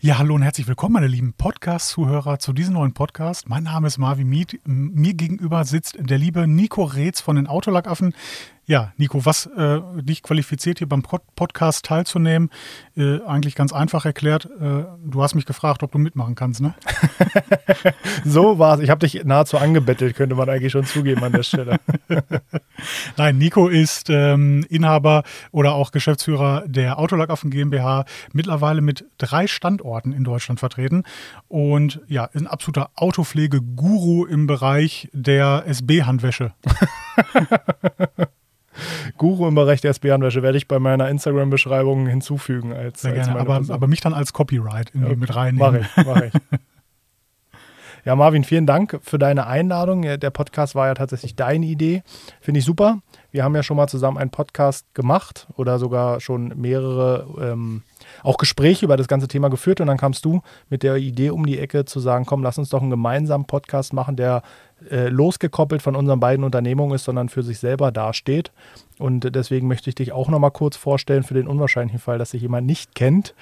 Ja, hallo und herzlich willkommen, meine lieben Podcast-Zuhörer, zu diesem neuen Podcast. Mein Name ist Marvin Miet. Mir gegenüber sitzt der liebe Nico Reetz von den Autolackaffen. Ja, Nico, was äh, dich qualifiziert, hier beim Podcast teilzunehmen? Äh, eigentlich ganz einfach erklärt. Äh, du hast mich gefragt, ob du mitmachen kannst, ne? so war es. Ich habe dich nahezu angebettelt, könnte man eigentlich schon zugeben an der Stelle. Nein, Nico ist ähm, Inhaber oder auch Geschäftsführer der Autolackaffen GmbH, mittlerweile mit drei Standorten in Deutschland vertreten und ja, ist ein absoluter Autopflege-Guru im Bereich der SB-Handwäsche. Guru im Bereich der SB-Handwäsche werde ich bei meiner Instagram-Beschreibung hinzufügen. Als, Sehr gerne, aber, aber, mich dann als Copyright ja, mit reinnehmen. Mach ich, mach ich. Ja, Marvin, vielen Dank für deine Einladung. Der Podcast war ja tatsächlich deine Idee. Finde ich super. Wir haben ja schon mal zusammen einen Podcast gemacht oder sogar schon mehrere ähm, auch Gespräche über das ganze Thema geführt. Und dann kamst du mit der Idee um die Ecke zu sagen, komm, lass uns doch einen gemeinsamen Podcast machen, der äh, losgekoppelt von unseren beiden Unternehmungen ist, sondern für sich selber dasteht. Und deswegen möchte ich dich auch noch mal kurz vorstellen für den unwahrscheinlichen Fall, dass sich jemand nicht kennt.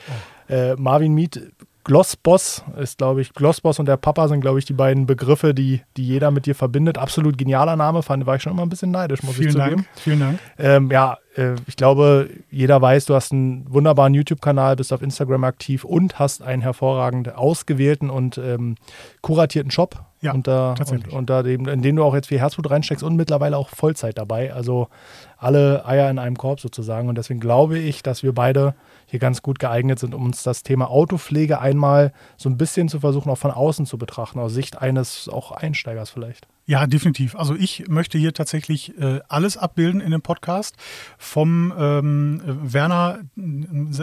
Oh. Äh, Marvin Miet Glossboss ist, glaube ich, Glossboss und der Papa sind, glaube ich, die beiden Begriffe, die, die jeder mit dir verbindet. Absolut genialer Name, fand, war ich schon immer ein bisschen neidisch, muss vielen ich zugeben. Dank, vielen Dank. Ähm, ja, äh, ich glaube, jeder weiß, du hast einen wunderbaren YouTube-Kanal, bist auf Instagram aktiv und hast einen hervorragend ausgewählten und ähm, kuratierten Shop. Ja, unter, tatsächlich. Und, unter dem, in den du auch jetzt viel Herzblut reinsteckst und mittlerweile auch Vollzeit dabei. Also alle Eier in einem Korb sozusagen. Und deswegen glaube ich, dass wir beide hier ganz gut geeignet sind, um uns das Thema Autopflege einmal so ein bisschen zu versuchen, auch von außen zu betrachten, aus Sicht eines auch Einsteigers vielleicht. Ja, definitiv. Also ich möchte hier tatsächlich äh, alles abbilden in dem Podcast. Vom ähm, Werner,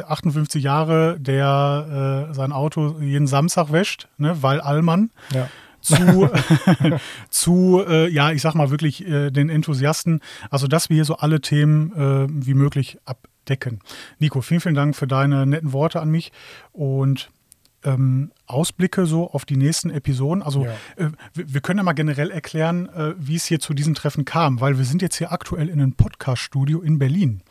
58 Jahre, der äh, sein Auto jeden Samstag wäscht, ne, weil Allmann. Ja zu, zu äh, ja, ich sag mal wirklich äh, den Enthusiasten. Also, dass wir hier so alle Themen äh, wie möglich abdecken. Nico, vielen, vielen Dank für deine netten Worte an mich und ähm, Ausblicke so auf die nächsten Episoden. Also, ja. Äh, wir, wir, können ja mal generell erklären, äh, wie es hier zu diesem Treffen kam, weil wir sind jetzt hier aktuell in einem Podcast-Studio in Berlin.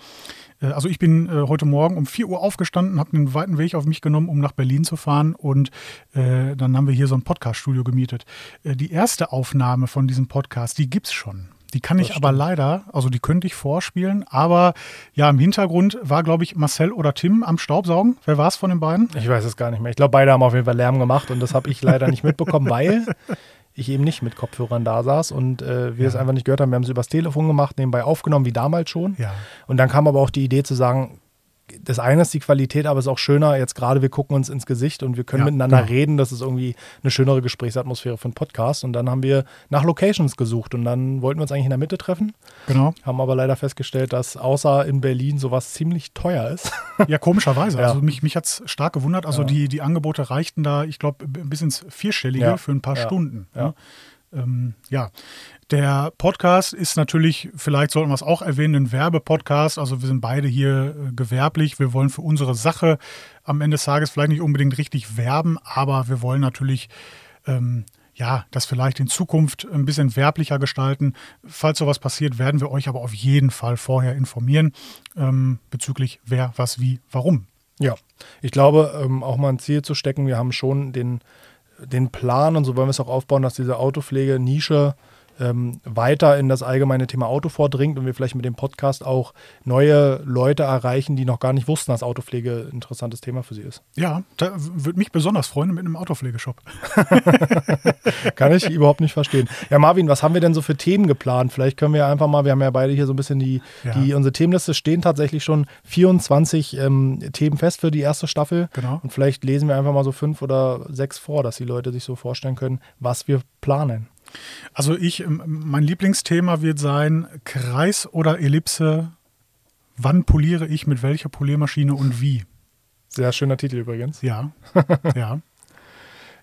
Äh, also ich bin äh, heute Morgen um 4 Uhr aufgestanden, habe einen weiten Weg auf mich genommen, um nach Berlin zu fahren und äh, dann haben wir hier so ein Podcast-Studio gemietet. Äh, die erste Aufnahme von diesem Podcast, die gibt es schon. Die kann das ich stimmt. aber leider, also die könnte ich vorspielen, aber ja, im Hintergrund war, glaube ich, Marcel oder Tim am Staubsaugen. Wer war es von den beiden? Ich weiß es gar nicht mehr. Ich glaube, beide haben auf jeden Fall Lärm gemacht und das habe ich leider nicht mitbekommen, weil ich eben nicht mit Kopfhörern da saß und äh, wir ja. es einfach nicht gehört haben. Wir haben es übers Telefon gemacht, nebenbei aufgenommen, wie damals schon. Ja. Und dann kam aber auch die Idee zu sagen, das eine ist die Qualität, aber es ist auch schöner, jetzt gerade wir gucken uns ins Gesicht und wir können ja, miteinander genau. reden. Das ist irgendwie eine schönere Gesprächsatmosphäre für einen Podcast. Und dann haben wir nach Locations gesucht und dann wollten wir uns eigentlich in der Mitte treffen. Genau. Haben aber leider festgestellt, dass außer in Berlin sowas ziemlich teuer ist. Ja, komischerweise. Ja. Also mich, mich hat es stark gewundert. Also ja. die, die Angebote reichten da, ich glaube, bis ins Vierstellige für ein paar Stunden. Ja. Ähm, ja, der Podcast ist natürlich, vielleicht sollten wir es auch erwähnen, ein Werbepodcast. Also wir sind beide hier äh, gewerblich. Wir wollen für unsere Sache am Ende des Tages vielleicht nicht unbedingt richtig werben, aber wir wollen natürlich ähm, ja, das vielleicht in Zukunft ein bisschen werblicher gestalten. Falls sowas passiert, werden wir euch aber auf jeden Fall vorher informieren ähm, bezüglich wer, was, wie, warum. Ja, ich glaube, ähm, auch mal ein Ziel zu stecken. Wir haben schon den, den Plan und so wollen wir es auch aufbauen, dass diese Autopflege-Nische ähm, weiter in das allgemeine Thema Auto vordringt und wir vielleicht mit dem Podcast auch neue Leute erreichen, die noch gar nicht wussten, dass Autopflege ein interessantes Thema für sie ist. Ja, da würde mich besonders freuen mit einem Autopflegeshop. Kann ich überhaupt nicht verstehen. Ja, Marvin, was haben wir denn so für Themen geplant? Vielleicht können wir einfach mal, wir haben ja beide hier so ein bisschen die, ja. die unsere Themenliste stehen tatsächlich schon 24 ähm, Themen fest für die erste Staffel. Genau. Und vielleicht lesen wir einfach mal so fünf oder sechs vor, dass die Leute sich so vorstellen können, was wir planen. Also ich, ähm, mein Lieblingsthema wird sein Kreis oder Ellipse. Wann poliere ich mit welcher Poliermaschine und wie? Sehr schöner Titel übrigens. Ja, ja.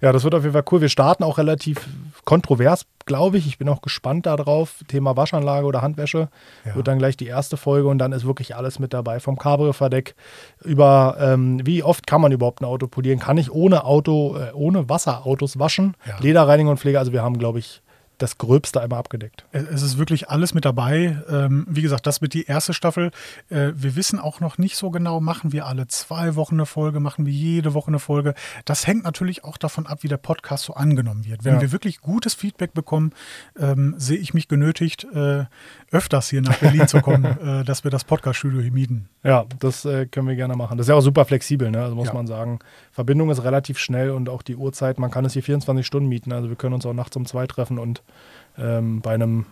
Ja, das wird auf jeden Fall cool. Wir starten auch relativ kontrovers, glaube ich. Ich bin auch gespannt darauf. Thema Waschanlage oder Handwäsche ja. wird dann gleich die erste Folge und dann ist wirklich alles mit dabei. Vom Cabrio-Verdeck über ähm, wie oft kann man überhaupt ein Auto polieren? Kann ich ohne Auto, äh, ohne Wasser Autos waschen? Ja. Lederreinigung und Pflege. Also wir haben, glaube ich, das Gröbste einmal abgedeckt. Es ist wirklich alles mit dabei. Ähm, wie gesagt, das wird die erste Staffel. Äh, wir wissen auch noch nicht so genau, machen wir alle zwei Wochen eine Folge, machen wir jede Woche eine Folge. Das hängt natürlich auch davon ab, wie der Podcast so angenommen wird. Wenn Ja. wir wirklich gutes Feedback bekommen, ähm, sehe ich mich genötigt, äh, öfters hier nach Berlin zu kommen, äh, dass wir das Podcast-Studio hier mieten. Ja, das äh, können wir gerne machen. Das ist ja auch super flexibel, ne? also muss Ja. man sagen. Verbindung ist relativ schnell und auch die Uhrzeit, man kann es hier 24 Stunden mieten. Also wir können uns auch nachts um zwei treffen und ähm, bei einem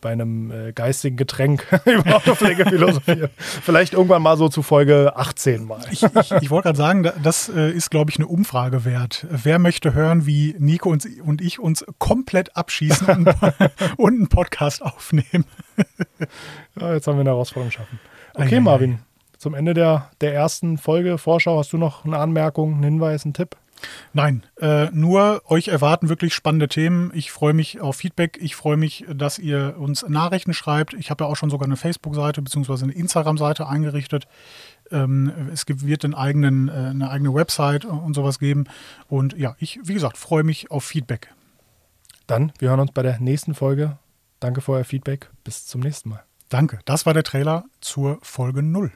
bei einem äh, geistigen Getränk über Autopflege philosophieren. Vielleicht irgendwann mal so zu Folge 18 mal. Ich, ich, ich wollte gerade sagen, da- das äh, ist, glaube ich, eine Umfrage wert. Wer möchte hören, wie Nico und, und ich uns komplett abschießen und, und einen Podcast aufnehmen? Ja, jetzt haben wir eine Herausforderung geschaffen. Okay, Marvin, zum Ende der, der ersten Folge Vorschau hast du noch eine Anmerkung, einen Hinweis, einen Tipp? Nein, äh, nur euch erwarten wirklich spannende Themen. Ich freue mich auf Feedback. Ich freue mich, dass ihr uns Nachrichten schreibt. Ich habe ja auch schon sogar eine Facebook-Seite bzw. eine Instagram-Seite eingerichtet. Ähm, es gibt, wird einen eigenen, äh, eine eigene Website und sowas geben. Und ja, ich, wie gesagt, freue mich auf Feedback. Dann, wir hören uns bei der nächsten Folge. Danke für euer Feedback. Bis zum nächsten Mal. Danke. Das war der Trailer zur Folge 0.